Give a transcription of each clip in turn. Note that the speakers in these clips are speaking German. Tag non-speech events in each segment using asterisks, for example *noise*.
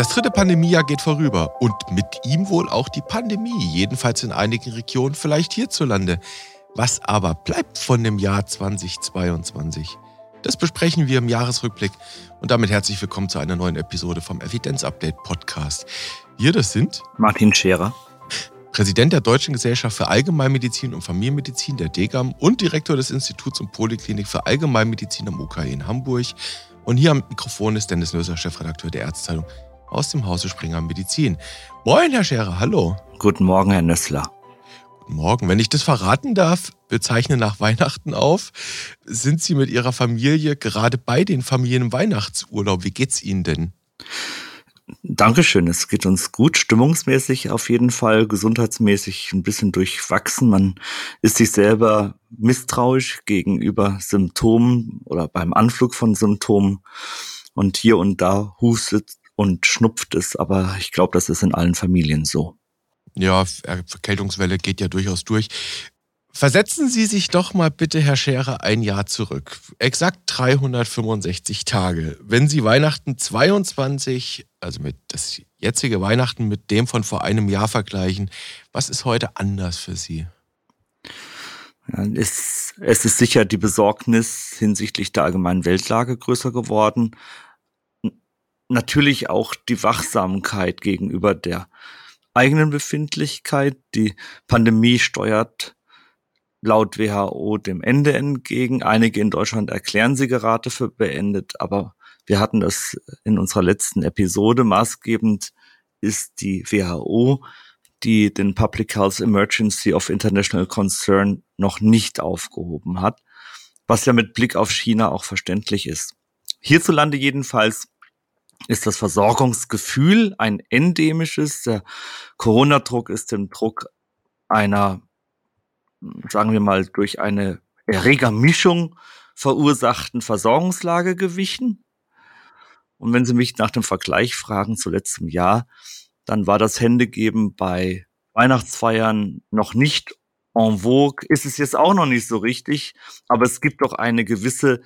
Das dritte Pandemiejahr geht vorüber und mit ihm wohl auch die Pandemie, jedenfalls in einigen Regionen, vielleicht hierzulande. Was aber bleibt von dem Jahr 2022? Das besprechen wir im Jahresrückblick und damit herzlich willkommen zu einer neuen Episode vom Evidenz Update Podcast. Wir, das sind Martin Scherer, Präsident der Deutschen Gesellschaft für Allgemeinmedizin und Familienmedizin der DGAM und Direktor des Instituts und Poliklinik für Allgemeinmedizin am UKE in Hamburg. Und hier am Mikrofon ist Dennis Löser, Chefredakteur der Ärztezeitung aus dem Hause Springer Medizin. Moin, Herr Scherer, hallo. Guten Morgen, Herr Nössler. Guten Morgen. Wenn ich das verraten darf, wir zeichnen nach Weihnachten auf. Sind Sie mit Ihrer Familie gerade bei den Familien im Weihnachtsurlaub? Wie geht's Ihnen denn? Dankeschön. Es geht uns gut, stimmungsmäßig auf jeden Fall, gesundheitsmäßig ein bisschen durchwachsen. Man ist sich selber misstrauisch gegenüber Symptomen oder beim Anflug von Symptomen. Und hier und da hustet und schnupft es, aber ich glaube, das ist in allen Familien so. Ja, Verkältungswelle geht ja durchaus durch. Versetzen Sie sich doch mal bitte, Herr Scherer, ein Jahr zurück. Exakt 365 Tage. Wenn Sie Weihnachten 22, also mit das jetzige Weihnachten mit dem von vor einem Jahr vergleichen, was ist heute anders für Sie? Ja, es, es ist sicher die Besorgnis hinsichtlich der allgemeinen Weltlage größer geworden natürlich auch die Wachsamkeit gegenüber der eigenen Befindlichkeit. Die Pandemie steuert laut WHO dem Ende entgegen. Einige in Deutschland erklären sie gerade für beendet, aber wir hatten das in unserer letzten Episode. Maßgebend ist die WHO, die den Public Health Emergency of International Concern noch nicht aufgehoben hat, was ja mit Blick auf China auch verständlich ist. Hierzulande jedenfalls ist das Versorgungsgefühl ein endemisches. Der Corona-Druck ist dem Druck einer, sagen wir mal, durch eine Erregermischung verursachten Versorgungslage gewichen. Und wenn Sie mich nach dem Vergleich fragen zu letztem Jahr, dann war das Händegeben bei Weihnachtsfeiern noch nicht en vogue, ist es jetzt auch noch nicht so richtig, aber es gibt doch eine gewisse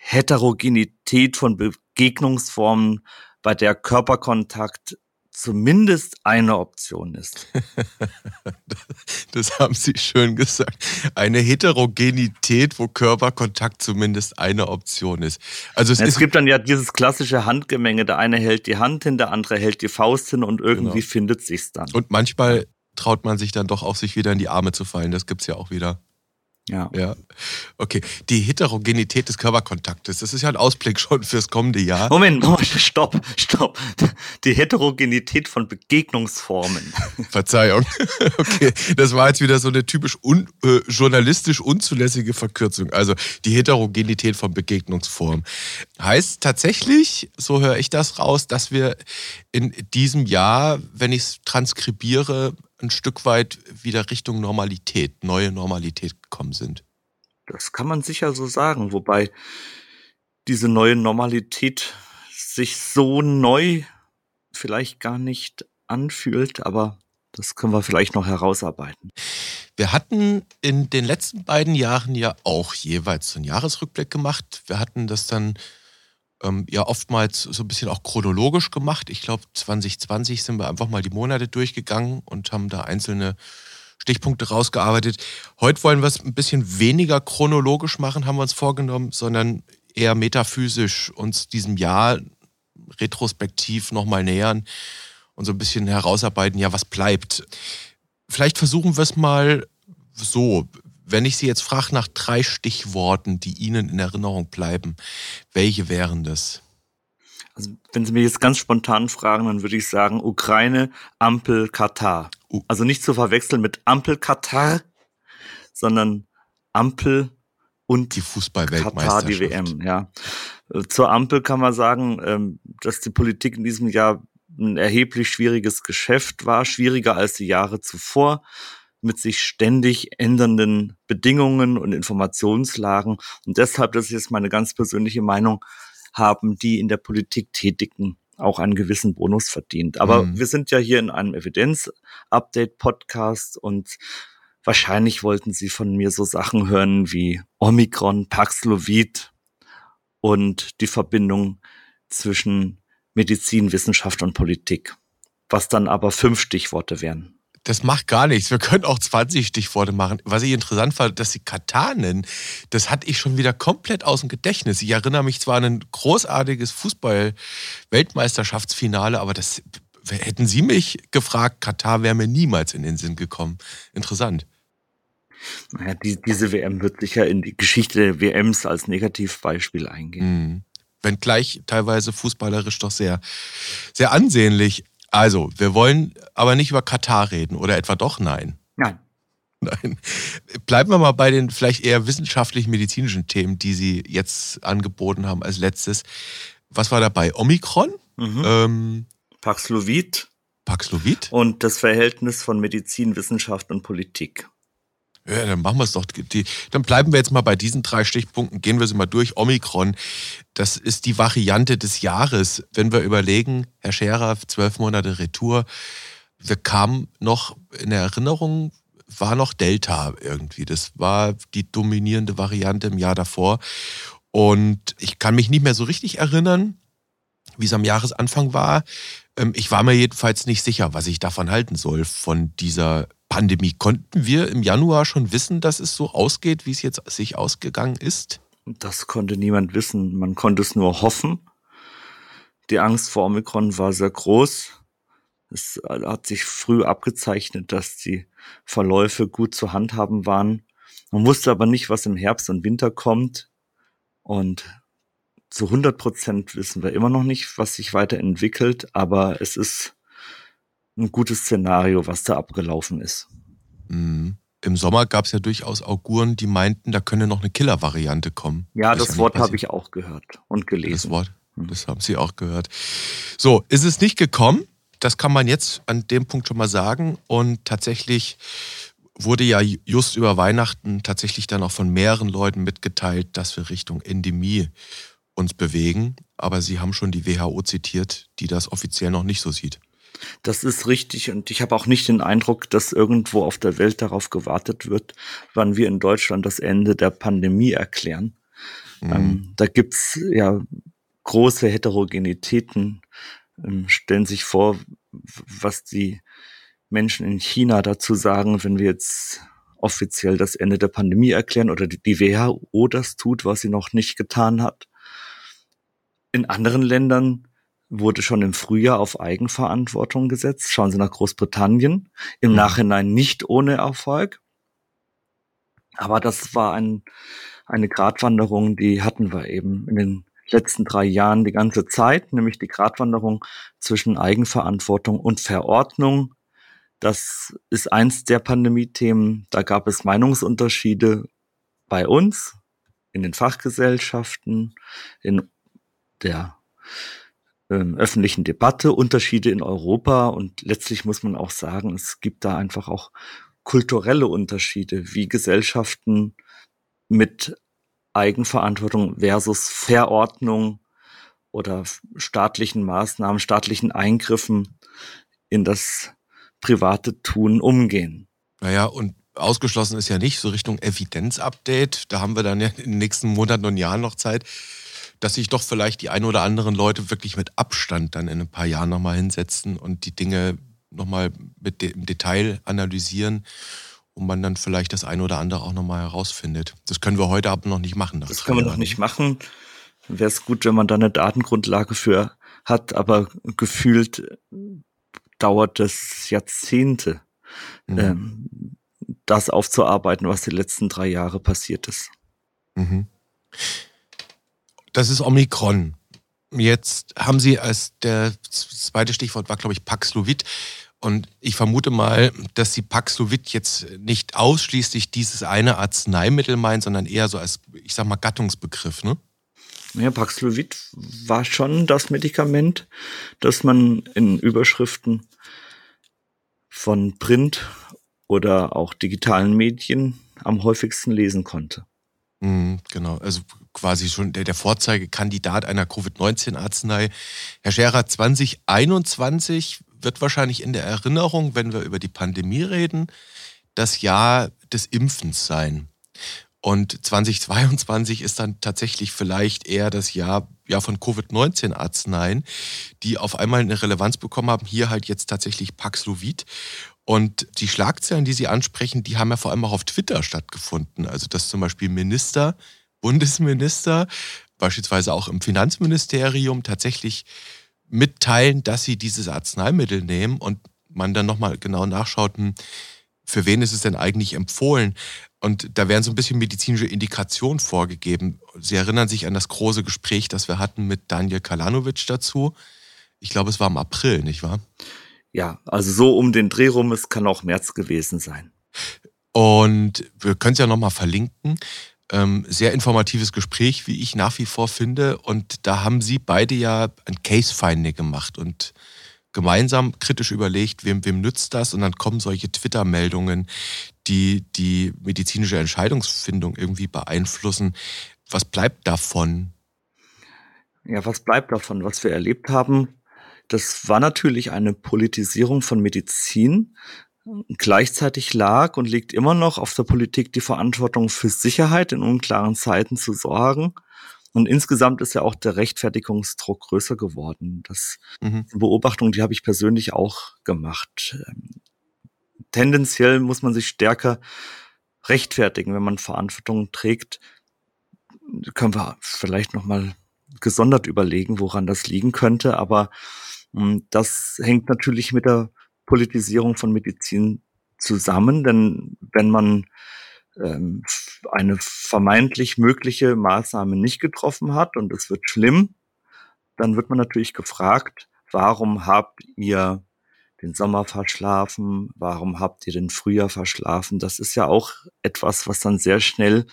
Heterogenität von Begegnungsformen, bei der Körperkontakt zumindest eine Option ist. *laughs* das haben Sie schön gesagt. Eine Heterogenität, wo Körperkontakt zumindest eine Option ist. Also es, es gibt dann ja dieses klassische Handgemenge. Der eine hält die Hand hin, der andere hält die Faust hin und irgendwie genau. findet sich's dann. Und manchmal traut man sich dann doch auch, sich wieder in die Arme zu fallen. Das gibt's ja auch wieder. Ja. Ja. Okay. Die Heterogenität des Körperkontaktes, das ist ja ein Ausblick schon fürs kommende Jahr. Moment, Moment, stopp, stopp. Die Heterogenität von Begegnungsformen. Verzeihung. *laughs* Okay. Das war jetzt wieder so eine typisch un, äh, journalistisch unzulässige Verkürzung. Also die Heterogenität von Begegnungsformen. Heißt tatsächlich, so höre ich das raus, dass wir in diesem Jahr, wenn ich es transkribiere, ein Stück weit wieder Richtung Normalität, neue Normalität gekommen sind. Das kann man sicher so sagen, wobei diese neue Normalität sich so neu vielleicht gar nicht anfühlt, aber das können wir vielleicht noch herausarbeiten. Wir hatten in den letzten beiden Jahren ja auch jeweils so einen Jahresrückblick gemacht. Wir hatten das dann ähm, ja oftmals so ein bisschen auch chronologisch gemacht. Ich glaube, 2020 sind wir einfach mal die Monate durchgegangen und haben da einzelne Stichpunkte rausgearbeitet. Heute wollen wir es ein bisschen weniger chronologisch machen, haben wir uns vorgenommen, sondern eher metaphysisch uns diesem Jahr retrospektiv nochmal nähern und so ein bisschen herausarbeiten, ja, was bleibt. Vielleicht versuchen wir es mal so. Wenn ich Sie jetzt frage nach drei Stichworten, die Ihnen in Erinnerung bleiben, welche wären das? Also, wenn Sie mich jetzt ganz spontan fragen, dann würde ich sagen Ukraine, Ampel, Katar. Uh. Also nicht zu verwechseln mit Ampel Katar, sondern Ampel und die Fußballweltmeisterschaft. Katar, die WM, ja. Zur Ampel kann man sagen, ähm, dass die Politik in diesem Jahr ein erheblich schwieriges Geschäft war, schwieriger als die Jahre zuvor mit sich ständig ändernden Bedingungen und Informationslagen. Und deshalb, das ist jetzt meine ganz persönliche Meinung, haben die in der Politik Tätigen auch einen gewissen Bonus verdient. Aber mhm. wir sind ja hier in einem Evidenz-Update-Podcast und wahrscheinlich wollten sie von mir so Sachen hören wie Omikron, Paxlovid und die Verbindung zwischen Medizin, Wissenschaft und Politik, was dann aber fünf Stichworte wären. Das macht gar nichts. Wir können auch 20 Stichworte machen. Was ich interessant fand, dass sie Katar nennen, das hatte ich schon wieder komplett aus dem Gedächtnis. Ich erinnere mich zwar an ein großartiges Fußball-Weltmeisterschaftsfinale, aber das hätten Sie mich gefragt, Katar wäre mir niemals in den Sinn gekommen. Interessant. Naja, die, diese WM wird sicher in die Geschichte der WMs als Negativbeispiel eingehen. Mhm. Wenngleich teilweise fußballerisch doch sehr, sehr ansehnlich. Also, wir wollen aber nicht über Katar reden, oder etwa doch? Nein. Nein. Nein. Bleiben wir mal bei den vielleicht eher wissenschaftlich-medizinischen Themen, die Sie jetzt angeboten haben als letztes. Was war dabei? Omikron? Mhm. Ähm, Paxlovid. Paxlovid? Und das Verhältnis von Medizin, Wissenschaft und Politik. Ja, dann machen wir es doch. Die, dann bleiben wir jetzt mal bei diesen drei Stichpunkten, gehen wir sie mal durch. Omikron, das ist die Variante des Jahres. Wenn wir überlegen, Herr Scherer, zwölf Monate Retour, wir kamen noch in der Erinnerung, war noch Delta irgendwie. Das war die dominierende Variante im Jahr davor. Und ich kann mich nicht mehr so richtig erinnern, wie es am Jahresanfang war. Ähm, ich war mir jedenfalls nicht sicher, was ich davon halten soll, von dieser Pandemie. Konnten wir im Januar schon wissen, dass es so ausgeht, wie es jetzt sich ausgegangen ist? Das konnte niemand wissen. Man konnte es nur hoffen. Die Angst vor Omikron war sehr groß. Es hat sich früh abgezeichnet, dass die Verläufe gut zu handhaben waren. Man wusste aber nicht, was im Herbst und Winter kommt. Und zu 100 Prozent wissen wir immer noch nicht, was sich weiterentwickelt. Aber es ist ein gutes Szenario, was da abgelaufen ist. Mhm. Im Sommer gab es ja durchaus Auguren, die meinten, da könne noch eine Killer-Variante kommen. Ja, das, das Wort habe ich auch gehört und gelesen. Das Wort, mhm. das haben Sie auch gehört. So, ist es nicht gekommen? Das kann man jetzt an dem Punkt schon mal sagen. Und tatsächlich wurde ja just über Weihnachten tatsächlich dann auch von mehreren Leuten mitgeteilt, dass wir Richtung Endemie uns bewegen. Aber Sie haben schon die WHO zitiert, die das offiziell noch nicht so sieht. Das ist richtig und ich habe auch nicht den Eindruck, dass irgendwo auf der Welt darauf gewartet wird, wann wir in Deutschland das Ende der Pandemie erklären. Mhm. Ähm, da gibt's ja große Heterogenitäten. Ähm, stellen sich vor, was die Menschen in China dazu sagen, wenn wir jetzt offiziell das Ende der Pandemie erklären oder die WHO das tut, was sie noch nicht getan hat. In anderen Ländern wurde schon im Frühjahr auf Eigenverantwortung gesetzt. Schauen Sie nach Großbritannien. Im mhm. Nachhinein nicht ohne Erfolg. Aber das war ein, eine Gratwanderung, die hatten wir eben in den letzten drei Jahren die ganze Zeit, nämlich die Gratwanderung zwischen Eigenverantwortung und Verordnung. Das ist eins der Pandemie-Themen. Da gab es Meinungsunterschiede bei uns, in den Fachgesellschaften, in der ähm, öffentlichen Debatte, Unterschiede in Europa und letztlich muss man auch sagen, es gibt da einfach auch kulturelle Unterschiede, wie Gesellschaften mit Eigenverantwortung versus Verordnung oder staatlichen Maßnahmen, staatlichen Eingriffen in das private Tun umgehen. Naja, und ausgeschlossen ist ja nicht so Richtung Evidenzupdate. Da haben wir dann ja in den nächsten Monaten und Jahren noch Zeit dass sich doch vielleicht die ein oder anderen Leute wirklich mit Abstand dann in ein paar Jahren nochmal hinsetzen und die Dinge nochmal mit de im Detail analysieren und man dann vielleicht das eine oder andere auch nochmal herausfindet. Das können wir heute aber noch nicht machen. Das können wir noch nicht machen. Wäre es gut, wenn man da eine Datengrundlage für hat, aber gefühlt dauert es Jahrzehnte, mhm. ähm, das aufzuarbeiten, was die letzten drei Jahre passiert ist. Mhm. Das ist Omikron. Jetzt haben Sie als der zweite Stichwort war, glaube ich, Paxlovid. Und ich vermute mal, dass Sie Paxlovid jetzt nicht ausschließlich dieses eine Arzneimittel meinen, sondern eher so als, ich sag mal, Gattungsbegriff, ne? Ja, Paxlovid war schon das Medikament, das man in Überschriften von Print oder auch digitalen Medien am häufigsten lesen konnte. Mhm, genau, also quasi schon der, der Vorzeigekandidat einer Covid-19-Arznei. Herr Scherer, 2021 wird wahrscheinlich in der Erinnerung, wenn wir über die Pandemie reden, das Jahr des Impfens sein. Und 2022 ist dann tatsächlich vielleicht eher das Jahr, Jahr von Covid-19-Arzneien, die auf einmal eine Relevanz bekommen haben. Hier halt jetzt tatsächlich Paxlovid. Und die Schlagzeilen, die Sie ansprechen, die haben ja vor allem auch auf Twitter stattgefunden. Also dass zum Beispiel Minister, Bundesminister, beispielsweise auch im Finanzministerium tatsächlich mitteilen, dass sie dieses Arzneimittel nehmen und man dann nochmal genau nachschaut, hm, für wen ist es denn eigentlich empfohlen? Und da werden so ein bisschen medizinische Indikationen vorgegeben. Sie erinnern sich an das große Gespräch, das wir hatten mit Daniel Kalanovic dazu. Ich glaube, es war im April, nicht wahr? Ja, also so um den Dreh rum, es kann auch März gewesen sein. Und wir können es ja nochmal verlinken. Ähm, sehr informatives Gespräch, wie ich nach wie vor finde. Und da haben Sie beide ja ein Case-Finding gemacht und gemeinsam kritisch überlegt, wem, wem nützt das? Und dann kommen solche Twitter-Meldungen, die die medizinische Entscheidungsfindung irgendwie beeinflussen. Was bleibt davon? Ja, was bleibt davon? Was wir erlebt haben, das war natürlich eine Politisierung von Medizin. Gleichzeitig lag und liegt immer noch auf der Politik die Verantwortung für Sicherheit in unklaren Zeiten zu sorgen und insgesamt ist ja auch der Rechtfertigungsdruck größer geworden. Das mhm. Beobachtung, die habe ich persönlich auch gemacht. Ähm, tendenziell muss man sich stärker rechtfertigen, wenn man Verantwortung trägt. Können wir vielleicht noch mal gesondert überlegen, woran das liegen könnte. Aber hm, das hängt natürlich mit der Politisierung von Medizin zusammen, denn wenn man ähm, eine vermeintlich mögliche Maßnahme nicht getroffen hat und es wird schlimm, dann wird man natürlich gefragt, warum habt ihr den Sommer verschlafen? Warum habt ihr den Frühjahr verschlafen? Das ist ja auch etwas, was dann sehr schnell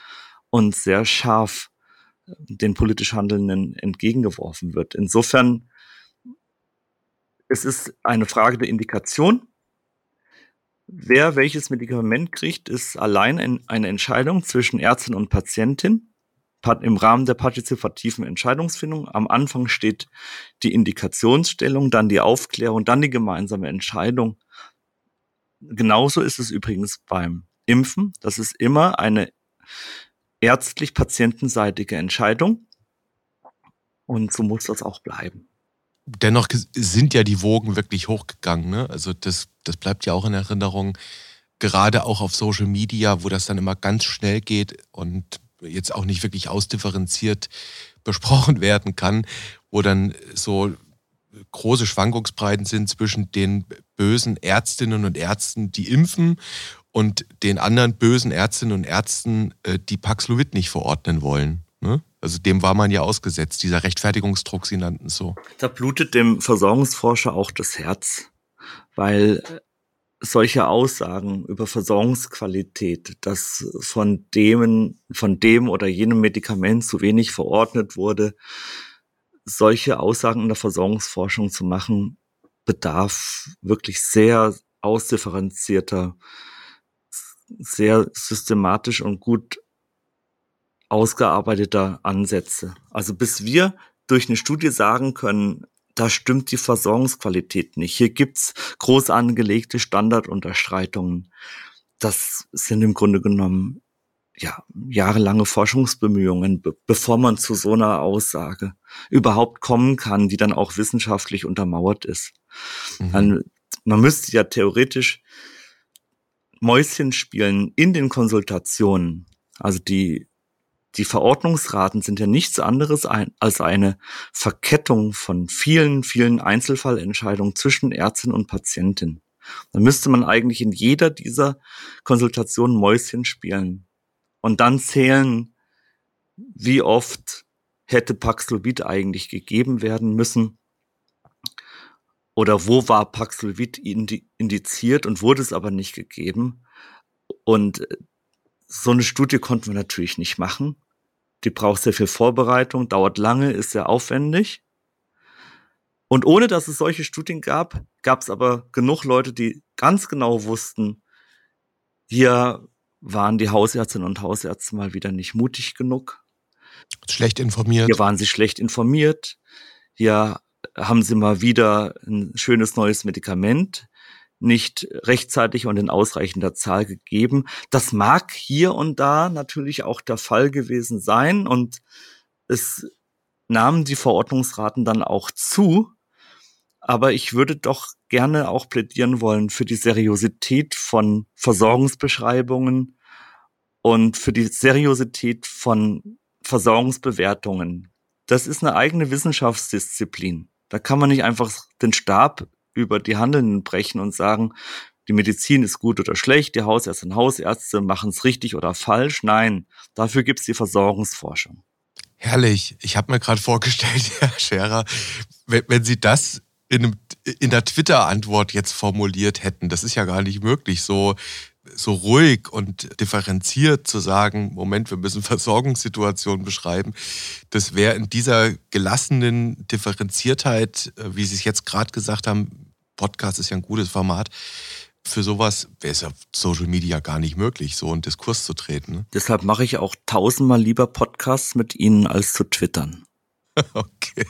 und sehr scharf äh, den politisch Handelnden entgegengeworfen wird. Insofern, es ist eine Frage der Indikation Wer welches Medikament kriegt, ist allein eine Entscheidung zwischen Ärztin und Patientin im Rahmen der partizipativen Entscheidungsfindung. Am Anfang steht die Indikationsstellung, dann die Aufklärung, dann die gemeinsame Entscheidung. Genauso ist es übrigens beim Impfen. Das ist immer eine ärztlich-patientenseitige Entscheidung. Und so muss das auch bleiben dennoch sind ja die Wogen wirklich hochgegangen. Ne? Also das, das bleibt ja auch in Erinnerung, gerade auch auf Social Media, wo das dann immer ganz schnell geht und jetzt auch nicht wirklich ausdifferenziert *laughs* besprochen werden kann, wo dann so große Schwankungsbreiten sind zwischen den bösen Ärztinnen und Ärzten, die impfen und den anderen bösen Ärztinnen und Ärzten, äh, die Paxlovid nicht verordnen wollen. Ne? Also dem war man ja ausgesetzt, dieser Rechtfertigungsdruck, Sie nannten es so. Da blutet dem Versorgungsforscher auch das Herz, weil solche Aussagen über Versorgungsqualität, dass von dem, von dem oder jenem Medikament zu wenig verordnet wurde, solche Aussagen in der Versorgungsforschung zu machen, bedarf wirklich sehr ausdifferenzierter, sehr systematisch und gut ausgearbeiteter Ansätze. Also bis wir durch eine Studie sagen können, da stimmt die Versorgungsqualität nicht. Hier gibt's groß angelegte Standardunterstreitungen. Das sind im Grunde genommen ja, jahrelange Forschungsbemühungen, be bevor man zu so einer Aussage überhaupt kommen kann, die dann auch wissenschaftlich untermauert ist. Mhm. Man, man müsste ja theoretisch Mäuschen spielen in den Konsultationen. Also die die Verordnungsraten sind ja nichts anderes als eine Verkettung von vielen, vielen Einzelfallentscheidungen zwischen Ärztin und Patientin. Da müsste man eigentlich in jeder dieser Konsultationen Mäuschen spielen und dann zählen, wie oft hätte Paxlovid eigentlich gegeben werden müssen oder wo war Paxlovid indiziert und wurde es aber nicht gegeben. Und so eine Studie konnten wir natürlich nicht machen. Die braucht sehr viel Vorbereitung, dauert lange, ist sehr aufwendig. Und ohne dass es solche Studien gab, gab es aber genug Leute, die ganz genau wussten, hier waren die Hausärztinnen und Hausärzte mal wieder nicht mutig genug. Schlecht informiert. Hier waren sie schlecht informiert. Hier haben sie mal wieder ein schönes neues Medikament nicht rechtzeitig und in ausreichender Zahl gegeben. Das mag hier und da natürlich auch der Fall gewesen sein und es nahmen die Verordnungsraten dann auch zu. Aber ich würde doch gerne auch plädieren wollen für die Seriosität von Versorgungsbeschreibungen und für die Seriosität von Versorgungsbewertungen. Das ist eine eigene Wissenschaftsdisziplin. Da kann man nicht einfach den Stab über die Handelnden brechen und sagen, die Medizin ist gut oder schlecht, die Hausärzte und Hausärzte machen es richtig oder falsch. Nein, dafür gibt es die Versorgungsforschung. Herrlich. Ich habe mir gerade vorgestellt, *laughs* Herr Scherer, wenn, wenn Sie das in, in der Twitter-Antwort jetzt formuliert hätten, das ist ja gar nicht möglich, so, so ruhig und differenziert zu sagen, Moment, wir müssen Versorgungssituationen beschreiben. Das wäre in dieser gelassenen Differenziertheit, äh, wie Sie es jetzt gerade gesagt haben, Podcast ist ja ein gutes Format, für sowas wäre es ja Social Media gar nicht möglich, so einen Diskurs zu treten. Ne? Deshalb mache ich auch tausendmal lieber Podcasts mit Ihnen als zu twittern. *laughs* Okay.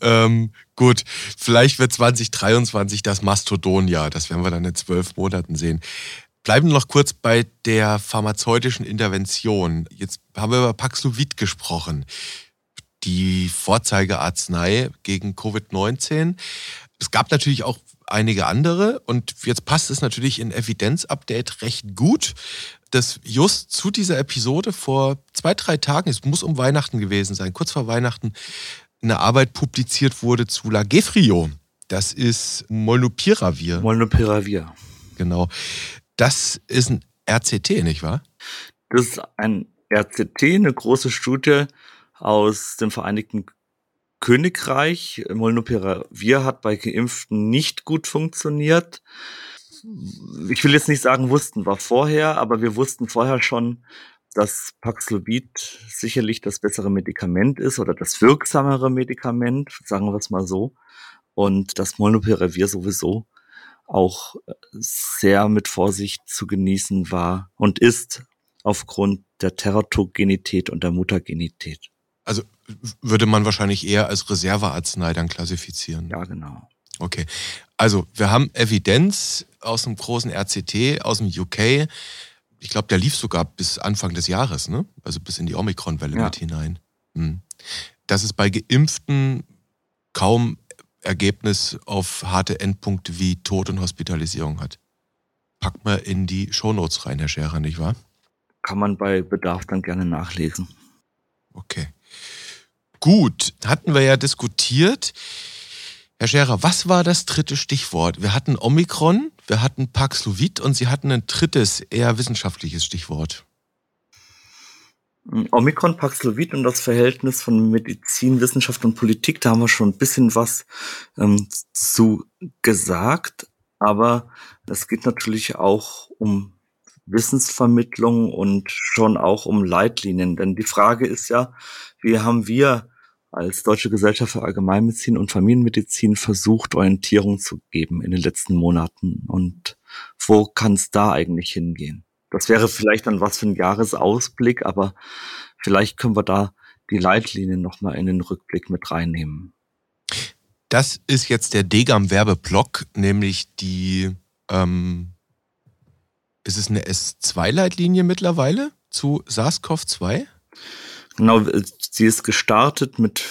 Ähm, gut, vielleicht wird 2023 das Mastodon-Jahr. Das werden wir dann in zwölf Monaten sehen. Bleiben wir noch kurz bei der pharmazeutischen Intervention. Jetzt haben wir über Paxlovid gesprochen. Die Vorzeigearznei gegen Covid-19. Es gab natürlich auch einige andere und jetzt passt es natürlich in Evidenz-Update recht gut, dass just zu dieser Episode vor zwei, drei Tagen, es muss um Weihnachten gewesen sein, kurz vor Weihnachten, eine Arbeit publiziert wurde zu Lagefrio. Das ist Molnupiravir. Molnupiravir. Genau. Das ist ein RCT, nicht wahr? Das ist ein RCT, eine große Studie aus dem Vereinigten Königreich. Molnupiravir hat bei Geimpften nicht gut funktioniert. Ich will jetzt nicht sagen, wussten wir vorher, aber wir wussten vorher schon, dass Paxlovid sicherlich das bessere Medikament ist oder das wirksamere Medikament, sagen wir es mal so. Und dass Molnupiravir sowieso auch sehr mit Vorsicht zu genießen war und ist aufgrund der Teratogenität und der Mutagenität. Also würde man wahrscheinlich eher als Reservearznei dann klassifizieren. Ja, genau. Okay. Also, wir haben Evidenz aus einem großen RCT aus dem UK. Ich glaube, der lief sogar bis Anfang des Jahres, ne? Also bis in die Omikron-Welle ja. mit hinein. Hm. Dass es bei Geimpften kaum Ergebnis auf harte Endpunkte wie Tod und Hospitalisierung hat. Packt man in die Shownotes rein, Herr Scherer, nicht wahr? Kann man bei Bedarf dann gerne nachlesen. Okay. Gut, hatten wir ja diskutiert. Herr Scherer, was war das dritte Stichwort? Wir hatten Omikron, wir hatten Paxlovid und Sie hatten ein drittes, eher wissenschaftliches Stichwort. Omikron, Paxlovid und das Verhältnis von Medizin, Wissenschaft und Politik, da haben wir schon ein bisschen was ähm, zu gesagt. Aber es geht natürlich auch um Wissensvermittlung und schon auch um Leitlinien. Denn die Frage ist ja, wie haben wir als Deutsche Gesellschaft für Allgemeinmedizin und Familienmedizin versucht, Orientierung zu geben in den letzten Monaten. Und wo kann es da eigentlich hingehen? Das wäre vielleicht dann was für ein Jahresausblick, aber vielleicht können wir da die Leitlinien nochmal in den Rückblick mit reinnehmen. Das ist jetzt der Degam-Werbeblock, nämlich die, ähm, ist es eine S2-Leitlinie mittlerweile zu SARS-CoV-2? Genau, sie ist gestartet mit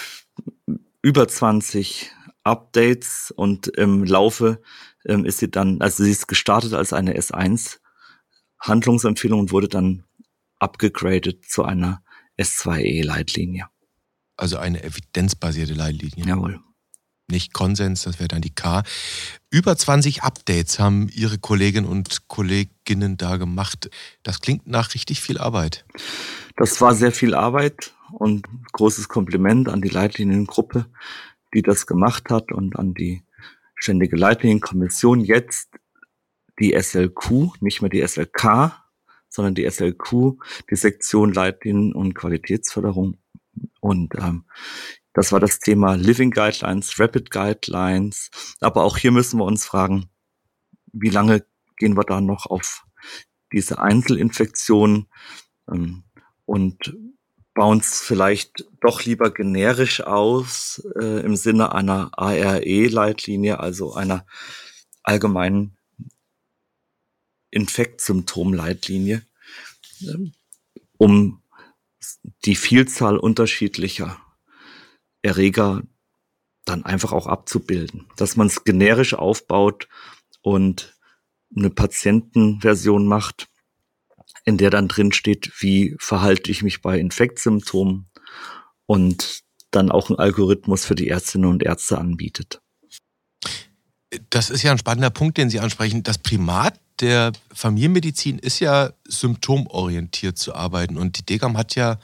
über 20 Updates und im Laufe ähm, ist sie dann, also sie ist gestartet als eine S1 Handlungsempfehlung und wurde dann abgegradet zu einer S2E Leitlinie. Also eine evidenzbasierte Leitlinie. Jawohl. Nicht Konsens, das wäre dann die K. Über 20 Updates haben Ihre Kolleginnen und Kolleginnen da gemacht. Das klingt nach richtig viel Arbeit. Das war sehr viel Arbeit und großes Kompliment an die Leitliniengruppe, die das gemacht hat und an die ständige Leitlinienkommission. Jetzt die SLQ, nicht mehr die SLK, sondern die SLQ, die Sektion Leitlinien und Qualitätsförderung. Und ähm, das war das Thema Living Guidelines, Rapid Guidelines. Aber auch hier müssen wir uns fragen, wie lange gehen wir da noch auf diese Einzelinfektionen? Ähm, und bauen es vielleicht doch lieber generisch aus äh, im Sinne einer ARE-Leitlinie, also einer allgemeinen Infektsymptomleitlinie, ähm, um die Vielzahl unterschiedlicher Erreger dann einfach auch abzubilden. Dass man es generisch aufbaut und eine Patientenversion macht, in der dann drin steht, wie verhalte ich mich bei Infektsymptomen und dann auch ein Algorithmus für die Ärztinnen und Ärzte anbietet. Das ist ja ein spannender Punkt, den Sie ansprechen. Das Primat der Familienmedizin ist ja symptomorientiert zu arbeiten und die Degam hat ja,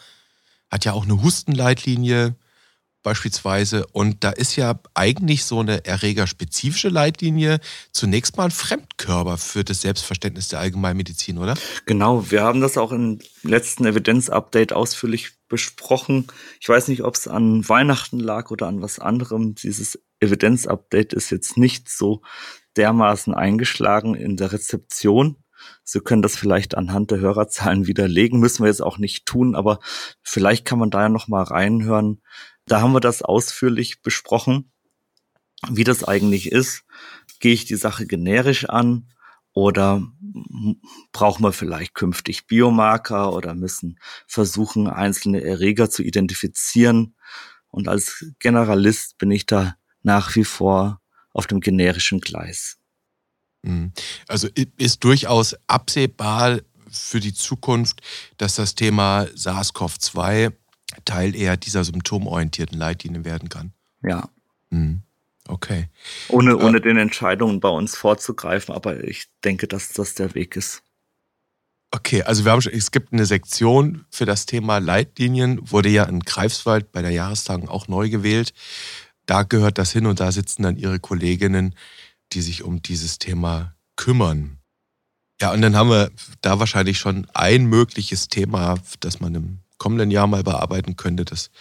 hat ja auch eine Hustenleitlinie, beispielsweise. Und da ist ja eigentlich so eine erregerspezifische Leitlinie zunächst mal ein Fremdkörper für das Selbstverständnis der Allgemeinmedizin, oder? Genau, wir haben das auch im letzten Evidenz-Update ausführlich besprochen. Ich weiß nicht, ob es an Weihnachten lag oder an was anderem. Dieses Evidenz-Update ist jetzt nicht so dermaßen eingeschlagen in der Rezeption. Sie können das vielleicht anhand der Hörerzahlen *laughs* widerlegen, müssen wir jetzt auch nicht tun, aber vielleicht kann man da ja noch mal reinhören, da haben wir das ausführlich besprochen, wie das eigentlich ist. Gehe ich die Sache generisch an oder brauchen wir vielleicht künftig Biomarker oder müssen versuchen, einzelne Erreger zu identifizieren? Und als Generalist bin ich da nach wie vor auf dem generischen Gleis. Mhm. Also ist durchaus absehbar für die Zukunft, dass das Thema SARS-CoV-2 Teil eher dieser symptomorientierten Leitlinien werden kann. Ja. Mhm. Okay. Ohne, äh, ohne den Entscheidungen bei uns vorzugreifen, aber ich denke, dass das der Weg ist. Okay, also wir haben schon, es gibt eine Sektion für das Thema Leitlinien, wurde ja in Greifswald bei der Jahrestagung auch neu gewählt. Da gehört das hin und da sitzen dann ihre Kolleginnen, die sich um dieses Thema kümmern. Ja, und dann haben wir da wahrscheinlich schon ein mögliches Thema, das man im kommenden Jahr mal bearbeiten könnte. Das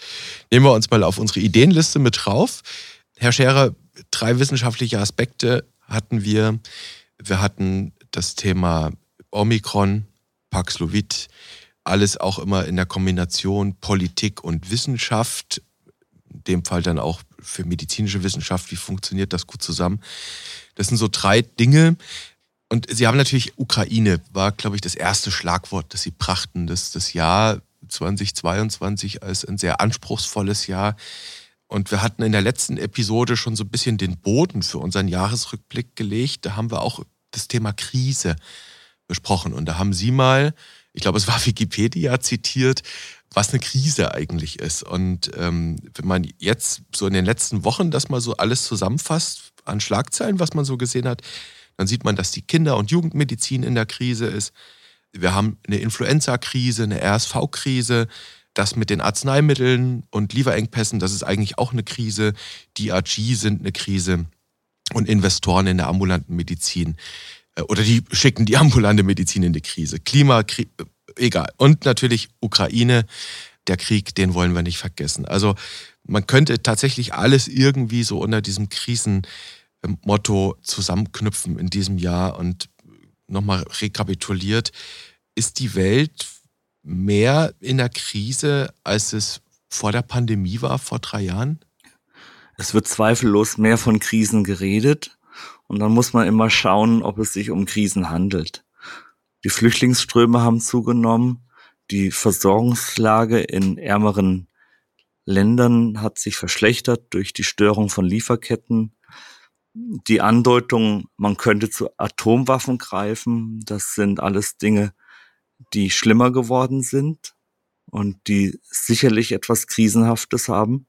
nehmen wir uns mal auf unsere Ideenliste mit drauf. Herr Scherer, drei wissenschaftliche Aspekte hatten wir. Wir hatten das Thema Omikron, Paxlovid, alles auch immer in der Kombination Politik und Wissenschaft, in dem Fall dann auch für medizinische Wissenschaft, wie funktioniert das gut zusammen. Das sind so drei Dinge. Und Sie haben natürlich Ukraine, war, glaube ich, das erste Schlagwort, das Sie brachten. Das, das Jahr 2022 als ein sehr anspruchsvolles Jahr. Und wir hatten in der letzten Episode schon so ein bisschen den Boden für unseren Jahresrückblick gelegt. Da haben wir auch das Thema Krise besprochen. Und da haben Sie mal, ich glaube, es war Wikipedia zitiert, was eine Krise eigentlich ist. Und ähm, wenn man jetzt so in den letzten Wochen das mal so alles zusammenfasst an Schlagzeilen, was man so gesehen hat, dann sieht man, dass die Kinder- und Jugendmedizin in der Krise ist. Wir haben eine Influenza-Krise, eine RSV-Krise. Das mit den Arzneimitteln und Lieferengpässen, das ist eigentlich auch eine Krise. Die AG sind eine Krise und Investoren in der ambulanten Medizin äh, oder die schicken die *laughs* ambulante Medizin in die Krise. Klima, äh, egal. Und natürlich Ukraine, der Krieg, den wollen wir nicht vergessen. Also man könnte tatsächlich alles irgendwie so unter diesem Krisenmotto zusammenknüpfen in diesem Jahr und nochmal rekapituliert, ist die Welt mehr in der Krise, als es vor der Pandemie war, vor drei Jahren? Es wird zweifellos mehr von Krisen geredet und dann muss man immer schauen, ob es sich um Krisen handelt. Die Flüchtlingsströme haben zugenommen, die Versorgungslage in ärmeren Ländern hat sich verschlechtert durch die Störung von Lieferketten, die Andeutung, man könnte zu Atomwaffen greifen, das sind alles Dinge, die schlimmer geworden sind und die sicherlich etwas Krisenhaftes haben.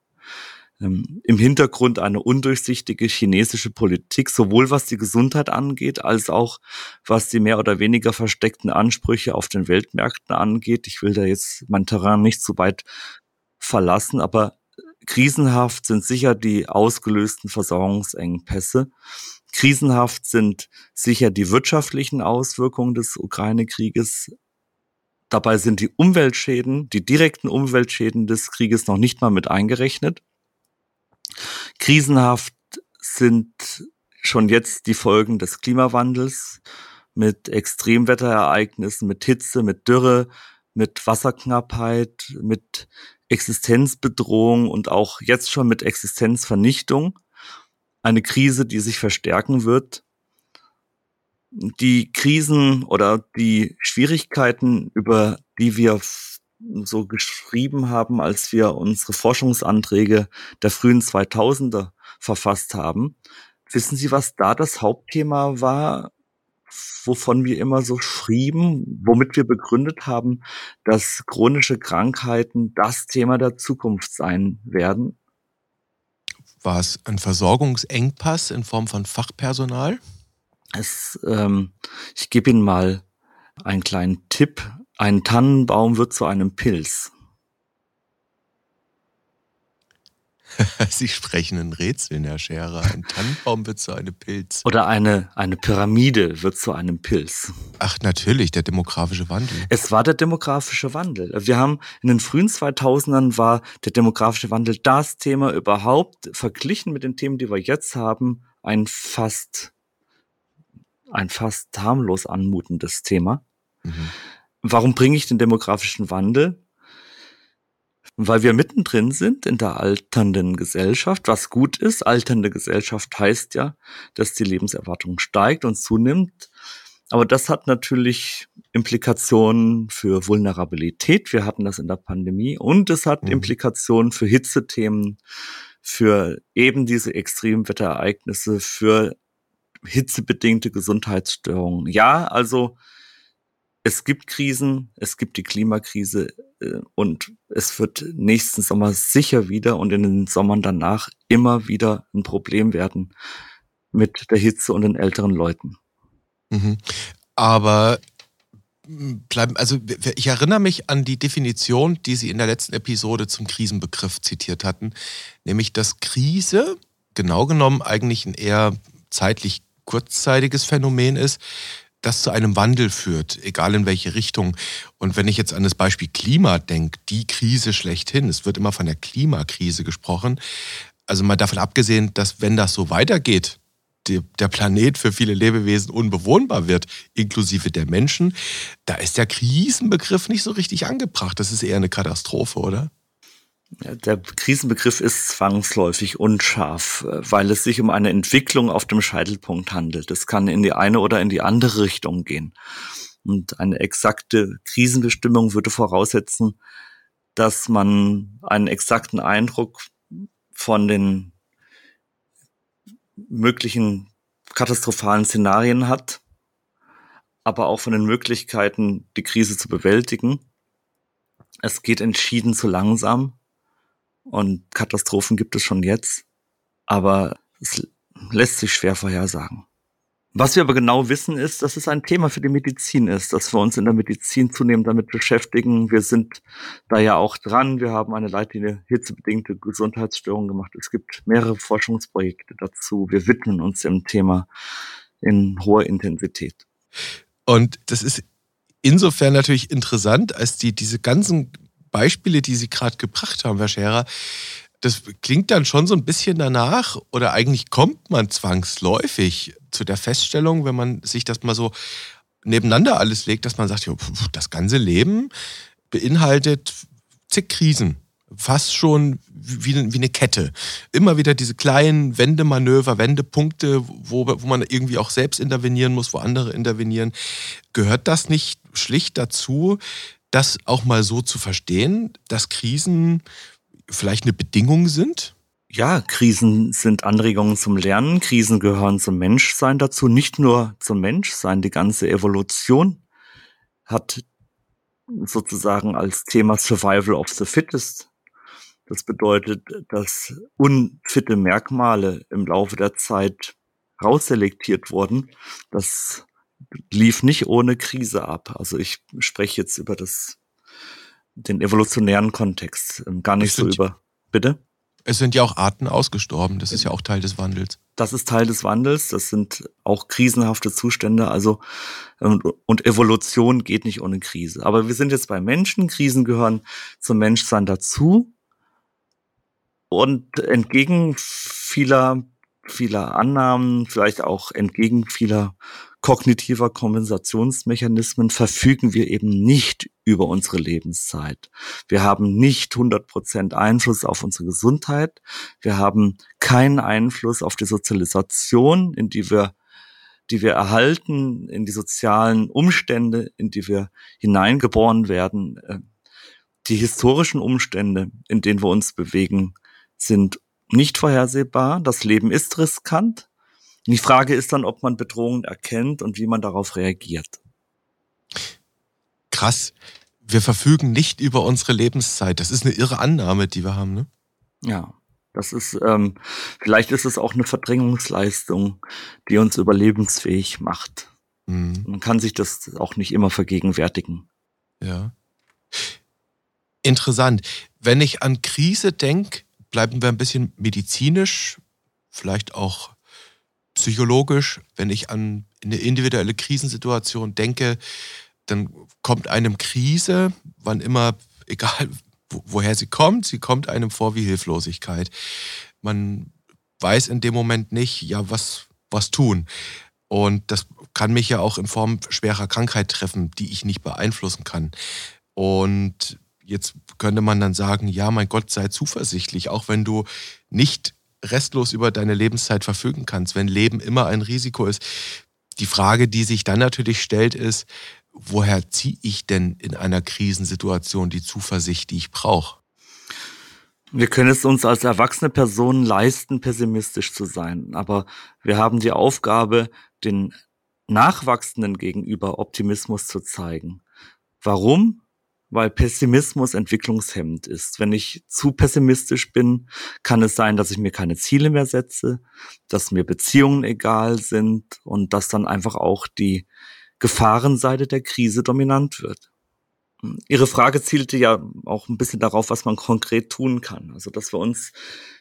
Ähm, Im Hintergrund eine undurchsichtige chinesische Politik, sowohl was die Gesundheit angeht, als auch was die mehr oder weniger versteckten Ansprüche auf den Weltmärkten angeht. Ich will da jetzt mein Terrain nicht zu weit verlassen, aber Krisenhaft sind sicher die ausgelösten Versorgungsengpässe. Krisenhaft sind sicher die wirtschaftlichen Auswirkungen des Ukraine-Krieges. Dabei sind die Umweltschäden, die direkten Umweltschäden des Krieges noch nicht mal mit eingerechnet. Krisenhaft sind schon jetzt die Folgen des Klimawandels mit Extremwetterereignissen, mit Hitze, mit Dürre, mit Wasserknappheit, mit Existenzbedrohung und auch jetzt schon mit Existenzvernichtung. Eine Krise, die sich verstärken wird. die Krisen oder die Schwierigkeiten, über die wir so geschrieben haben, als wir unsere Forschungsanträge der frühen 2000er verfasst haben. Wissen Sie, was da das Hauptthema war, wovon wir immer so schrieben, womit wir begründet haben, dass chronische Krankheiten das Thema der Zukunft sein werden? War es ein Versorgungsengpass in Form von Fachpersonal? Es, ähm, ich gebe Ihnen mal einen kleinen Tipp. Ein Tannenbaum wird zu einem Pilz. *laughs* Sie sprechen in Rätseln, Herr Scherer. Ein Tannenbaum wird zu einem Pilz. Oder eine, eine Pyramide wird zu einem Pilz. Ach, natürlich, der demografische Wandel. Es war der demografische Wandel. Wir haben in den frühen 2000ern war der demografische Wandel das Thema überhaupt, verglichen mit den Themen, die wir jetzt haben, ein fast, ein fast harmlos anmutendes Thema. Mhm. Warum bringe ich den demografischen Wandel? Weil wir mittendrin sind in der alternden Gesellschaft, was gut ist. Alternde Gesellschaft heißt ja, dass die Lebenserwartung steigt und zunimmt. Aber das hat natürlich Implikationen für Vulnerabilität. Wir hatten das in der Pandemie. Und es hat mhm. Implikationen für Hitzethemen, für eben diese Extremwetterereignisse, für hitzebedingte Gesundheitsstörungen. Ja, also es gibt Krisen, es gibt die Klimakrise äh, und es wird nächsten Sommer sicher wieder und in den Sommern danach immer wieder ein Problem werden mit der Hitze und den älteren Leuten. Mhm. Aber bleiben, also ich erinnere mich an die Definition, die Sie in der letzten Episode zum Krisenbegriff zitiert hatten, nämlich dass Krise genau genommen eigentlich ein eher zeitlich kurzzeitiges Phänomen ist, das zu einem Wandel führt, egal in welche Richtung. Und wenn ich jetzt an das Beispiel Klima denke, die Krise schlechthin, es wird immer von der Klimakrise gesprochen, also mal davon abgesehen, dass wenn das so weitergeht, der Planet für viele Lebewesen unbewohnbar wird, inklusive der Menschen, da ist der Krisenbegriff nicht so richtig angebracht. Das ist eher eine Katastrophe, oder? Der Krisenbegriff ist zwangsläufig unscharf, äh, weil es sich um eine Entwicklung auf dem Scheitelpunkt handelt. Es kann in die eine oder in die andere Richtung gehen. Und eine exakte Krisenbestimmung würde voraussetzen, dass man einen exakten Eindruck von den möglichen katastrophalen Szenarien hat, aber auch von den Möglichkeiten, die Krise zu bewältigen. Es geht entschieden zu langsam und Katastrophen gibt es schon jetzt, aber es lässt sich schwer vorhersagen. Was wir aber genau wissen, ist, dass es ein Thema für die Medizin ist, dass wir uns in der Medizin zunehmend damit beschäftigen. Wir sind da ja auch dran. Wir haben eine Leitlinie hitzebedingte Gesundheitsstörungen gemacht. Es gibt mehrere Forschungsprojekte dazu. Wir widmen uns dem Thema in hoher Intensität. Und das ist insofern natürlich interessant, als die diese ganzen Beispiele, die Sie gerade gebracht haben, Herr Scherer, das klingt dann schon so ein bisschen danach oder eigentlich kommt man zwangsläufig zu der Feststellung, wenn man sich das mal so nebeneinander alles legt, dass man sagt, jo, das ganze Leben beinhaltet zig Krisen. Fast schon wie, wie eine Kette. Immer wieder diese kleinen Wendemanöver, Wendepunkte, wo, wo man irgendwie auch selbst intervenieren muss, wo andere intervenieren. Gehört das nicht schlicht dazu, das auch mal so zu verstehen, dass Krisen vielleicht eine Bedingung sind? Ja, Krisen sind Anregungen zum Lernen. Krisen gehören zum Menschsein dazu, nicht nur zum Menschsein. Die ganze Evolution hat sozusagen als Thema Survival of the Fittest. Das bedeutet, dass unfitte Merkmale im Laufe der Zeit rausselektiert wurden. Das lief nicht ohne Krise ab. Also ich spreche jetzt über das, den evolutionären Kontext, ähm, gar nicht so über, bitte? Es sind ja auch Arten ausgestorben. Das ist ja auch Teil des Wandels. Das ist Teil des Wandels. Das sind auch krisenhafte Zustände. Also, und, und Evolution geht nicht ohne Krise. Aber wir sind jetzt bei Menschen. Krisen gehören zum Menschsein dazu. Und entgegen vieler, vieler Annahmen, vielleicht auch entgegen vieler kognitiver Kompensationsmechanismen verfügen wir eben nicht über unsere Lebenszeit. Wir haben nicht 100% Einfluss auf unsere Gesundheit. Wir haben keinen Einfluss auf die Sozialisation, in die wir die wir erhalten, in die sozialen Umstände, in die wir hineingeboren werden, äh, die historischen Umstände, in denen wir uns bewegen, sind nicht vorhersehbar. Das Leben ist riskant. Die Frage ist dann, ob man Bedrohungen erkennt und wie man darauf reagiert. Krass. Wir verfügen nicht über unsere Lebenszeit. Das ist eine irre Annahme, die wir haben, ne? Ja. Das ist, ähm, vielleicht ist es auch eine Verdrängungsleistung, die uns überlebensfähig macht. Mhm. Man kann sich das auch nicht immer vergegenwärtigen. Ja. Interessant. Wenn ich an Krise denke, bleiben wir ein bisschen medizinisch, vielleicht auch psychologisch. Wenn ich an eine individuelle Krisensituation denke, dann kommt einem Krise, wann immer, *laughs* egal woher sie kommt, sie kommt einem vor wie Hilflosigkeit. Man weiß in dem Moment nicht, ja, was, was tun. Und das kann mich ja auch in Form schwerer Krankheit treffen, die ich nicht beeinflussen kann. Und jetzt könnte man dann sagen, ja, mein Gott, sei zuversichtlich, auch wenn du nicht restlos über deine Lebenszeit verfügen kannst, wenn Leben immer ein Risiko ist. Die Frage, die sich dann natürlich stellt, ist, woher ziehe ich denn in einer Krisensituation die Zuversicht, die ich brauche? Wir können es uns als erwachsene Personen leisten, pessimistisch zu sein, aber wir haben die Aufgabe, den Nachwachsenden gegenüber Optimismus zu zeigen. Warum? Weil Pessimismus entwicklungshemmend ist. Wenn ich zu pessimistisch bin, kann es sein, dass ich mir keine Ziele mehr setze, dass mir Beziehungen egal sind und dass dann einfach auch die Gefahrenseite der Krise dominant wird. Ihre Frage zielte ja auch ein bisschen darauf, was man konkret tun kann. Also, dass wir uns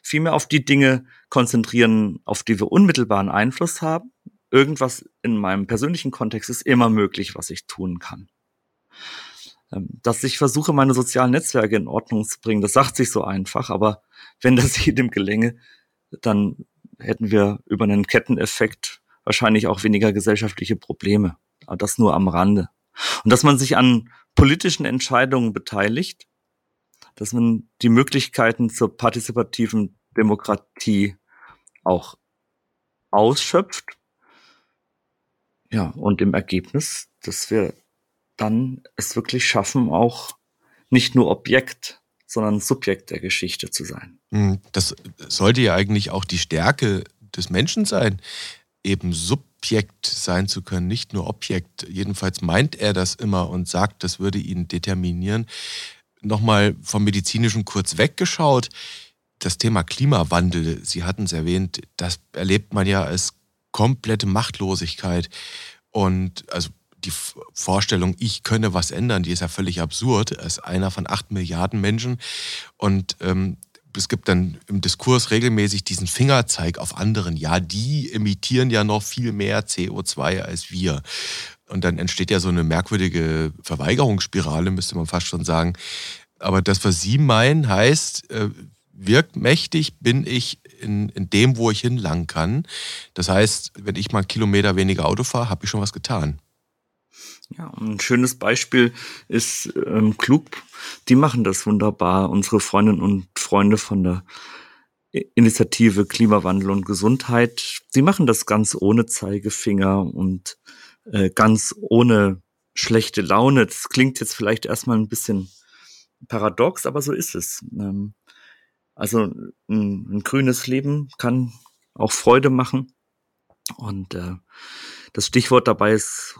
viel mehr auf die Dinge konzentrieren, auf die wir unmittelbaren Einfluss haben. Irgendwas in meinem persönlichen Kontext ist immer möglich, was ich tun kann. Ähm, dass ich versuche, meine sozialen Netzwerke in Ordnung zu bringen, das sagt sich so einfach, aber wenn das *laughs* jedem gelänge, dann hätten wir über einen Ketteneffekt wahrscheinlich auch weniger gesellschaftliche Probleme aber das nur am Rande. Und dass man sich an politischen Entscheidungen beteiligt, dass man die Möglichkeiten zur partizipativen Demokratie auch ausschöpft. Ja, und im Ergebnis, dass wir dann es wirklich schaffen, auch nicht nur Objekt, sondern Subjekt der Geschichte zu sein. Hm, das sollte ja eigentlich auch die Stärke des Menschen sein, eben Subjekt sein zu können, nicht nur Objekt. Jedenfalls meint er das immer und sagt, das würde ihn determinieren. Nochmal vom medizinischen kurz weggeschaut. Das Thema Klimawandel, Sie hatten es erwähnt, das erlebt man ja als komplette Machtlosigkeit. Und also die Vorstellung, ich könne was ändern, die ist ja völlig absurd, als einer von acht Milliarden Menschen. Und ähm, es gibt dann im Diskurs regelmäßig diesen Fingerzeig auf anderen. Ja, die emittieren ja noch viel mehr CO2 als wir. Und dann entsteht ja so eine merkwürdige Verweigerungsspirale, müsste man fast schon sagen. Aber das, was Sie meinen, heißt, äh, wirkt mächtig bin ich in, in dem, wo ich hinlangen kann. Das heißt, wenn ich mal einen Kilometer weniger Auto fahre, habe ich schon was getan. Ja, ein schönes Beispiel ist ähm, Klug. Die machen das wunderbar. Unsere Freundinnen und Freunde von der Initiative Klimawandel und Gesundheit, die machen das ganz ohne Zeigefinger und äh, ganz ohne schlechte Laune. Das klingt jetzt vielleicht erstmal ein bisschen paradox, aber so ist es. Ähm, also ein, ein, grünes Leben kann auch Freude machen. Und äh, das Stichwort dabei ist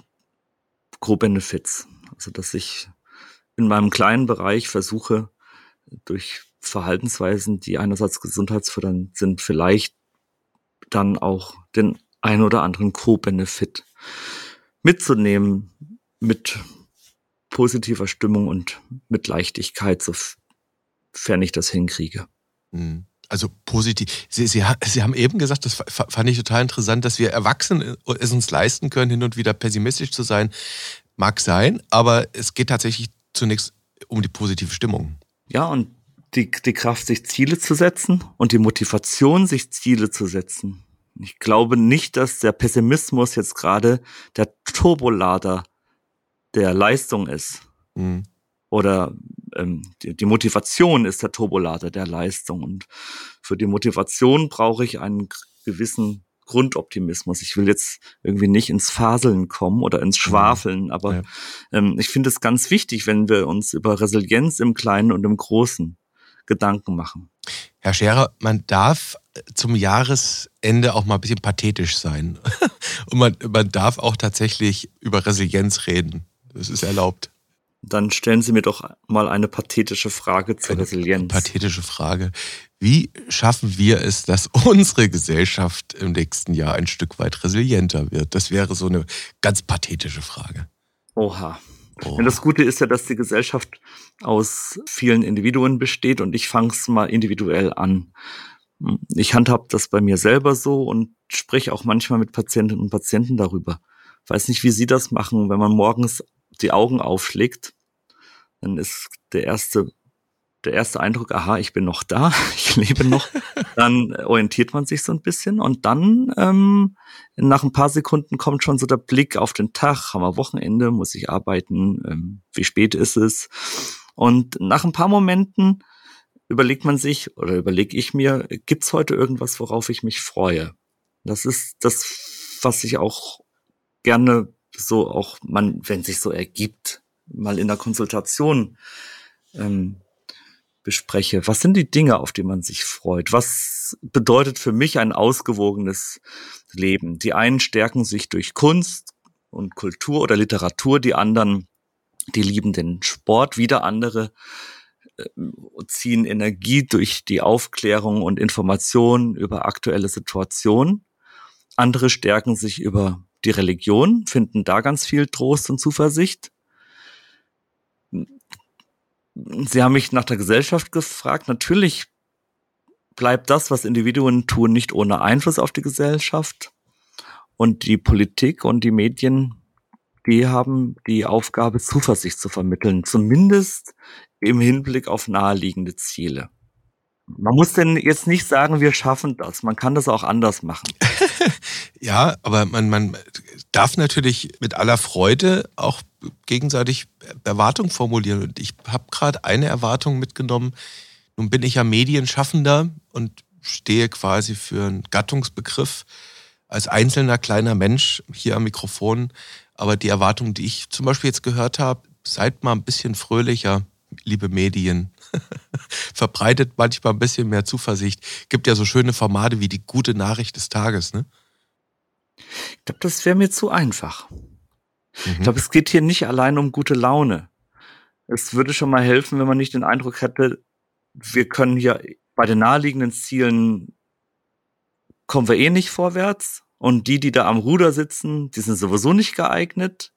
Co-Benefits. Also dass ich in meinem kleinen Bereich versuche, durch Verhaltensweisen, die einerseits gesundheitsfördernd sind, vielleicht dann auch den ein oder anderen Co-Benefit mitzunehmen mit positiver Stimmung und mit Leichtigkeit, sofern ich das hinkriege. Mhm. Also positiv. Sie, Sie, Sie haben eben gesagt, das fand ich total interessant, dass wir Erwachsene es uns leisten können, hin und wieder pessimistisch zu sein. Mag sein, aber es geht tatsächlich zunächst um die positive Stimmung. Ja, und die, die Kraft, sich Ziele zu setzen und die Motivation, sich Ziele zu setzen. Ich glaube nicht, dass der Pessimismus jetzt gerade der Turbolader der Leistung ist. Mhm. Oder ähm, die, die Motivation ist der Turbolader der Leistung. Und für die Motivation brauche ich einen gewissen Grundoptimismus. Ich will jetzt irgendwie nicht ins Faseln kommen oder ins mhm. Schwafeln, aber ja. ähm, ich finde es ganz wichtig, wenn wir uns über Resilienz im Kleinen und im Großen Gedanken machen. Herr Scherer, man darf zum Jahresende auch mal ein bisschen pathetisch sein. *laughs* und man, man darf auch tatsächlich über Resilienz reden. Das ist erlaubt. Dann stellen Sie mir doch mal eine pathetische Frage zur eine Resilienz. Pathetische Frage. Wie schaffen wir es, dass *laughs* unsere Gesellschaft im nächsten Jahr ein Stück weit resilienter wird? Das wäre so eine ganz pathetische Frage. Oha. Oh. das Gute ist ja, dass die Gesellschaft aus vielen Individuen besteht und ich fange es mal individuell an. Ich handhab das bei mir selber so und spreche auch manchmal mit Patientinnen und Patienten darüber. Weiß nicht, wie Sie das machen, wenn man morgens die Augen aufschlägt, dann ist der erste der erste Eindruck, aha, ich bin noch da, *laughs* ich lebe noch, *laughs* dann orientiert man sich so ein bisschen und dann ähm, nach ein paar Sekunden kommt schon so der Blick auf den Tag, haben wir Wochenende, muss ich arbeiten, ähm, wie spät ist es? Und nach ein paar Momenten überlegt man sich oder überlege ich mir, gibt's heute irgendwas, worauf ich mich freue? Das ist das, was ich auch gerne so auch man, wenn sich so ergibt, mal in der Konsultation ähm, bespreche. Was sind die Dinge, auf die man sich freut? Was bedeutet für mich ein ausgewogenes Leben? Die einen stärken sich durch Kunst und Kultur oder Literatur, die anderen, die lieben den Sport, wieder andere äh, ziehen Energie durch die Aufklärung und Information über aktuelle Situationen. Andere stärken sich über die Religion, finden da ganz viel Trost und Zuversicht. Sie haben mich nach der Gesellschaft gefragt. Natürlich bleibt das, was Individuen tun, nicht ohne Einfluss auf die Gesellschaft. Und die Politik und die Medien, die haben die Aufgabe, Zuversicht zu vermitteln, zumindest im Hinblick auf naheliegende Ziele. Man muss denn jetzt nicht sagen, wir schaffen das. Man kann das auch anders machen. *laughs* *laughs* ja, aber man, man darf natürlich mit aller Freude auch gegenseitig Erwartungen formulieren. Und ich habe gerade eine Erwartung mitgenommen. Nun bin ich ja Medienschaffender und stehe quasi für einen Gattungsbegriff als einzelner kleiner Mensch hier am Mikrofon. Aber die Erwartung, die ich zum Beispiel jetzt gehört habe, seid mal ein bisschen fröhlicher, liebe Medien. *laughs* Verbreitet manchmal ein bisschen mehr Zuversicht. Gibt ja so schöne Formate wie die gute Nachricht des Tages, ne? Ich glaube, das wäre mir zu einfach. Mhm. Ich glaube, es geht hier nicht allein um gute Laune. Es würde schon mal helfen, wenn man nicht den Eindruck hätte, wir können hier bei den naheliegenden Zielen kommen wir eh nicht vorwärts und die, die da am Ruder sitzen, die sind sowieso nicht geeignet.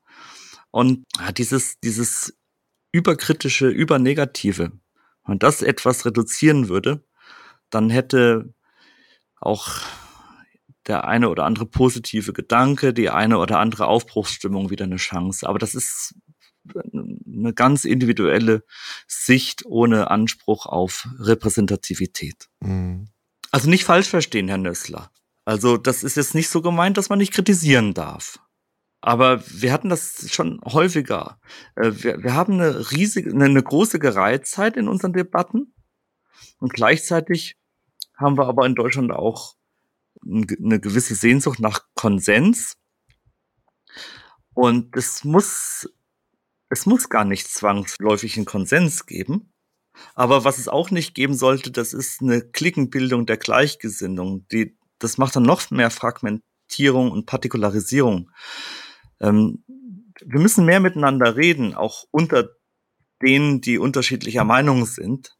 Und dieses, dieses überkritische, übernegative, wenn man das etwas reduzieren würde, dann hätte auch der eine oder andere positive Gedanke, die eine oder andere Aufbruchsstimmung wieder eine Chance. Aber das ist eine ganz individuelle Sicht ohne Anspruch auf Repräsentativität. Mhm. Also nicht falsch verstehen, Herr Nössler. Also das ist jetzt nicht so gemeint, dass man nicht kritisieren darf. Aber wir hatten das schon häufiger. Äh, wir, wir haben eine riesige, eine große Gereiztheit in unseren Debatten. Und gleichzeitig haben wir aber in Deutschland auch eine gewisse Sehnsucht nach Konsens. Und es muss, es muss gar nicht zwangsläufig einen Konsens geben. Aber was es auch nicht geben sollte, das ist eine Klickenbildung der Gleichgesinnung. Die, das macht dann noch mehr Fragmentierung und Partikularisierung. Ähm, wir müssen mehr miteinander reden, auch unter denen, die unterschiedlicher Meinung sind.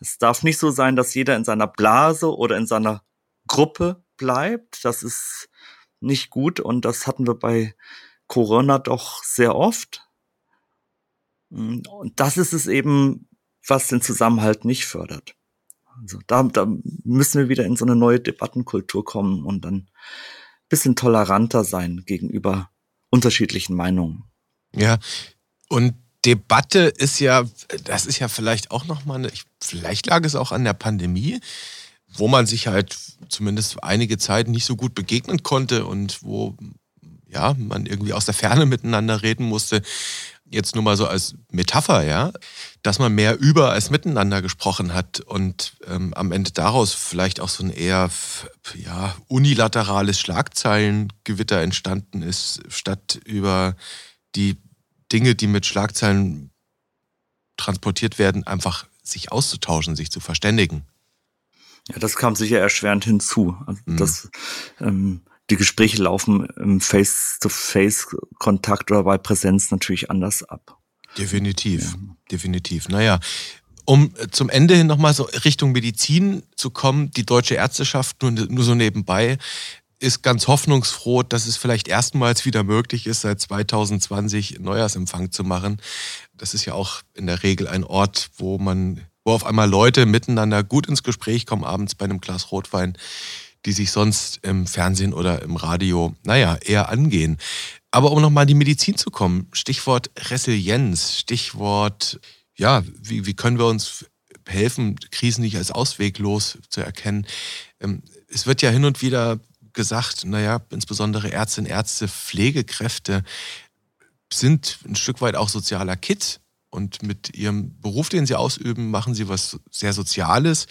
Es darf nicht so sein, dass jeder in seiner Blase oder in seiner Gruppe bleibt. Das ist nicht gut und das hatten wir bei Corona doch sehr oft. Und das ist es eben, was den Zusammenhalt nicht fördert. Also da, da müssen wir wieder in so eine neue Debattenkultur kommen und dann bisschen toleranter sein gegenüber unterschiedlichen Meinungen. Ja, und Debatte ist ja, das ist ja vielleicht auch nochmal vielleicht lag es auch an der Pandemie, wo man sich halt zumindest einige Zeit nicht so gut begegnen konnte und wo ja, man irgendwie aus der Ferne miteinander reden musste. jetzt nur mal so als Metapher, ja, dass man mehr über als miteinander gesprochen hat und ähm, am Ende daraus vielleicht auch so ein eher ja, unilaterales Schlagzeilengewitter entstanden ist, statt über die Dinge, die mit Schlagzeilen transportiert werden, einfach sich auszutauschen, sich zu verständigen. Ja, das kam sicher erschwerend hinzu. Also mhm. das, ähm, die Gespräche laufen im Face-to-Face-Kontakt oder bei Präsenz natürlich anders ab. Definitiv, ja. definitiv. Naja, um zum Ende hin nochmal so Richtung Medizin zu kommen, die deutsche Ärzteschaft nur, nur so nebenbei ist ganz hoffnungsfroh, dass es vielleicht erstmals wieder möglich ist, seit 2020 Neujahrsempfang zu machen. Das ist ja auch in der Regel ein Ort, wo man, wo auf einmal Leute miteinander gut ins Gespräch kommen, abends bei einem Glas Rotwein, die sich sonst im Fernsehen oder im Radio, naja, eher angehen. Aber um nochmal in die Medizin zu kommen, Stichwort Resilienz, Stichwort, ja, wie, wie können wir uns helfen, Krisen nicht als ausweglos zu erkennen. Ähm, es wird ja hin und wieder gesagt, naja, insbesondere Ärztinnen, Ärzte, Pflegekräfte sind ein Stück weit auch sozialer Kit. Und mit ihrem Beruf, den sie ausüben, machen sie was sehr Soziales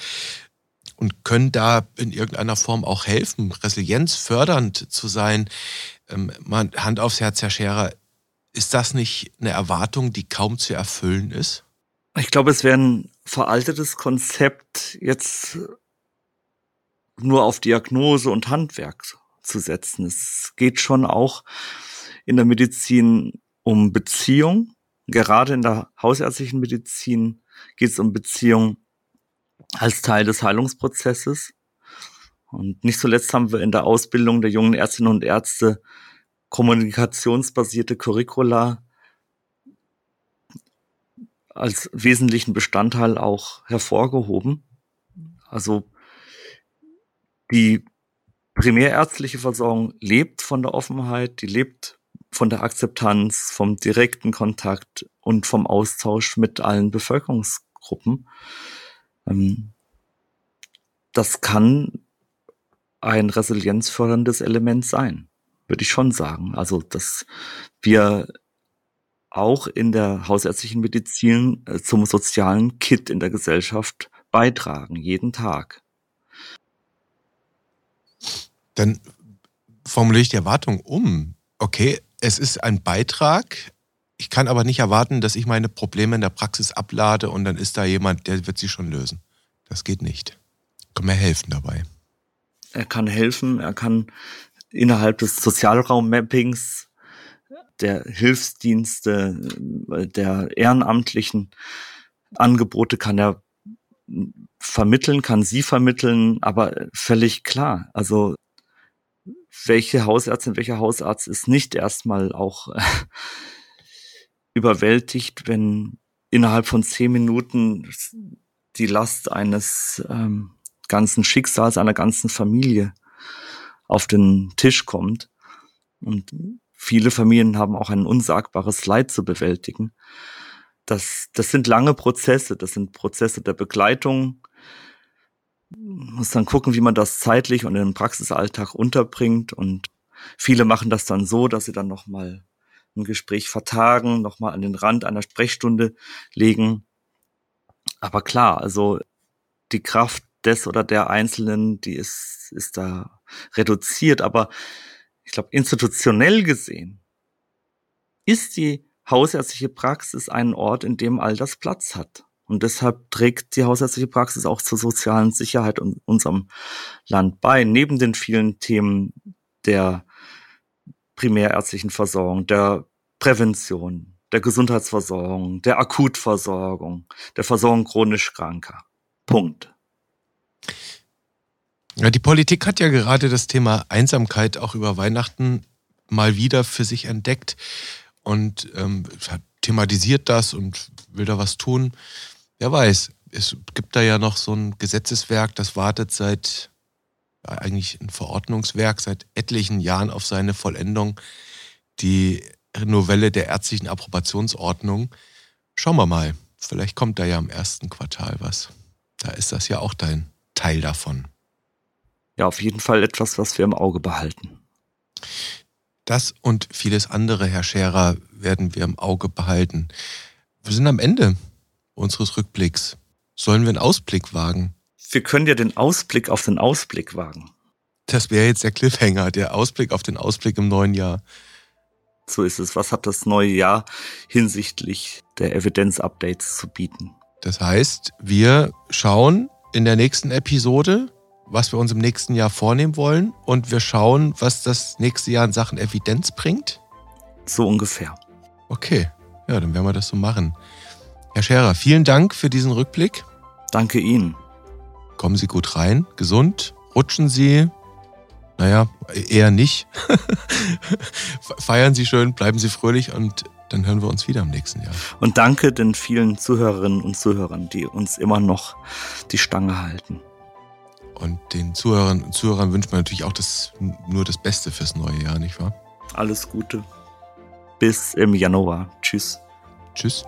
und können da in irgendeiner Form auch helfen, resilienzfördernd zu sein. Ähm, Hand aufs Herz, Herr Scherer, ist das nicht eine Erwartung, die kaum zu erfüllen ist? Ich glaube, es wäre ein veraltetes Konzept, jetzt nur auf Diagnose und Handwerk zu setzen. Es geht schon auch in der Medizin um Beziehung. Gerade in der hausärztlichen Medizin geht es um Beziehung als Teil des Heilungsprozesses. Und nicht zuletzt haben wir in der Ausbildung der jungen Ärztinnen und Ärzte kommunikationsbasierte Curricula als wesentlichen Bestandteil auch hervorgehoben. Also die primärärztliche Versorgung lebt von der Offenheit, die lebt von der Akzeptanz, vom direkten Kontakt und vom Austausch mit allen Bevölkerungsgruppen. Ähm, das kann ein resilienzförderndes Element sein, würde ich schon sagen. Also, dass wir auch in der hausärztlichen Medizin äh, zum sozialen Kit in der Gesellschaft beitragen, jeden Tag. Dann formuliere ich die Erwartung um. Okay, es ist ein Beitrag. Ich kann aber nicht erwarten, dass ich meine Probleme in der Praxis ablade und dann ist da jemand, der wird sie schon lösen. Das geht nicht. Kann mir helfen dabei. Er kann helfen, er kann innerhalb des Sozialraummappings der Hilfsdienste, der ehrenamtlichen Angebote kann er vermitteln, kann sie vermitteln, aber völlig klar. Also welche Hausärztin, welcher Hausarzt ist nicht erstmal auch *laughs* überwältigt, wenn innerhalb von zehn Minuten die Last eines ähm, ganzen Schicksals, einer ganzen Familie auf den Tisch kommt. Und viele Familien haben auch ein unsagbares Leid zu bewältigen. Das, das sind lange Prozesse, das sind Prozesse der Begleitung, muss dann gucken, wie man das zeitlich und im Praxisalltag unterbringt. Und viele machen das dann so, dass sie dann nochmal ein Gespräch vertagen, nochmal an den Rand einer Sprechstunde legen. Aber klar, also die Kraft des oder der Einzelnen, die ist, ist da reduziert. Aber ich glaube, institutionell gesehen ist die hausärztliche Praxis ein Ort, in dem all das Platz hat. Und deshalb trägt die hausärztliche Praxis auch zur sozialen Sicherheit in unserem Land bei, neben den vielen Themen der primärärztlichen Versorgung, der Prävention, der Gesundheitsversorgung, der Akutversorgung, der Versorgung chronisch Kranker. Punkt. Ja, die Politik hat ja gerade das Thema Einsamkeit auch über Weihnachten mal wieder für sich entdeckt und ähm, thematisiert das und will da was tun. Wer weiß, es gibt da ja noch so ein Gesetzeswerk, das wartet seit, eigentlich ein Verordnungswerk, seit etlichen Jahren auf seine Vollendung. Die Novelle der ärztlichen Approbationsordnung. Schauen wir mal, vielleicht kommt da ja im ersten Quartal was. Da ist das ja auch dein Teil davon. Ja, auf jeden Fall etwas, was wir im Auge behalten. Das und vieles andere, Herr Scherer, werden wir im Auge behalten. Wir sind am Ende unseres Rückblicks. Sollen wir einen Ausblick wagen? Wir können ja den Ausblick auf den Ausblick wagen. Das wäre jetzt der Cliffhanger, der Ausblick auf den Ausblick im neuen Jahr. So ist es. Was hat das neue Jahr hinsichtlich der Evidenz-Updates zu bieten? Das heißt, wir schauen in der nächsten Episode, was wir uns im nächsten Jahr vornehmen wollen und wir schauen, was das nächste Jahr in Sachen Evidenz bringt. So ungefähr. Okay, ja, dann werden wir das so machen. Herr Scherer, vielen Dank für diesen Rückblick. Danke Ihnen. Kommen Sie gut rein, gesund, rutschen Sie. Naja, eher nicht. *laughs* Feiern Sie schön, bleiben Sie fröhlich und dann hören wir uns wieder im nächsten Jahr. Und danke den vielen Zuhörerinnen und Zuhörern, die uns immer noch die Stange halten. Und den Zuhörern und Zuhörern wünscht man natürlich auch das, nur das Beste fürs neue Jahr, nicht wahr? Alles Gute. Bis im Januar. Tschüss. Tschüss.